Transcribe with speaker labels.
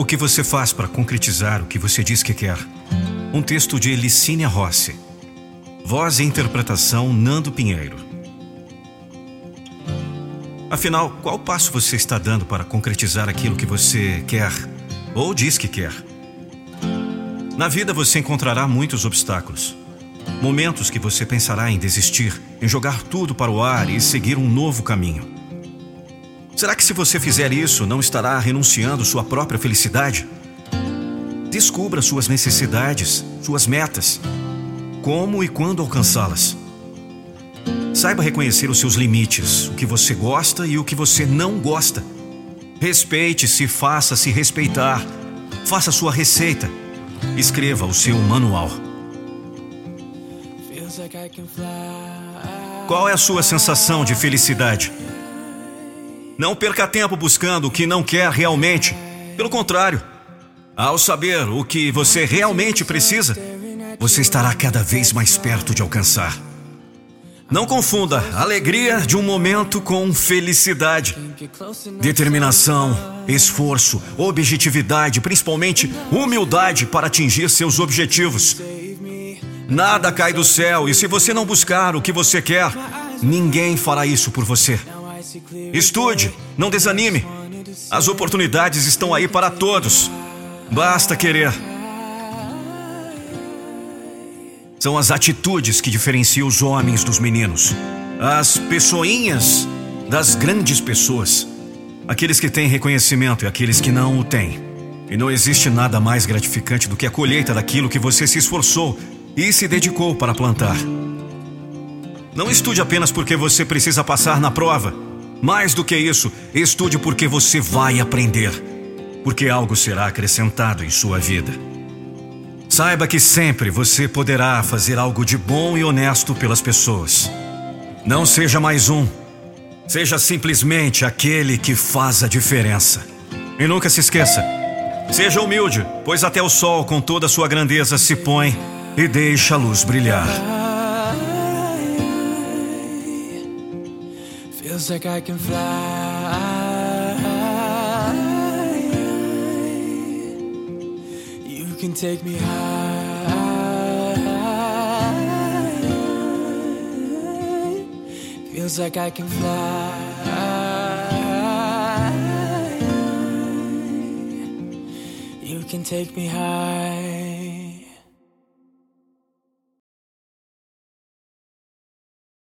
Speaker 1: O que você faz para concretizar o que você diz que quer? Um texto de Licínia Rossi. Voz e interpretação Nando Pinheiro. Afinal, qual passo você está dando para concretizar aquilo que você quer ou diz que quer? Na vida você encontrará muitos obstáculos. Momentos que você pensará em desistir, em jogar tudo para o ar e seguir um novo caminho. Será que se você fizer isso, não estará renunciando sua própria felicidade? Descubra suas necessidades, suas metas, como e quando alcançá-las. Saiba reconhecer os seus limites, o que você gosta e o que você não gosta. Respeite-se, faça-se respeitar. Faça sua receita. Escreva o seu manual. Qual é a sua sensação de felicidade? Não perca tempo buscando o que não quer realmente. Pelo contrário, ao saber o que você realmente precisa, você estará cada vez mais perto de alcançar. Não confunda alegria de um momento com felicidade. Determinação, esforço, objetividade, principalmente humildade para atingir seus objetivos. Nada cai do céu e se você não buscar o que você quer, ninguém fará isso por você. Estude, não desanime. As oportunidades estão aí para todos. Basta querer. São as atitudes que diferenciam os homens dos meninos, as pessoinhas das grandes pessoas, aqueles que têm reconhecimento e aqueles que não o têm. E não existe nada mais gratificante do que a colheita daquilo que você se esforçou e se dedicou para plantar. Não estude apenas porque você precisa passar na prova. Mais do que isso, estude porque você vai aprender, porque algo será acrescentado em sua vida. Saiba que sempre você poderá fazer algo de bom e honesto pelas pessoas. Não seja mais um, seja simplesmente aquele que faz a diferença. E nunca se esqueça: seja humilde, pois até o sol, com toda a sua grandeza, se põe e deixa a luz brilhar. Feels like I can fly. You can take me high. Feels like I can fly. You can take me high.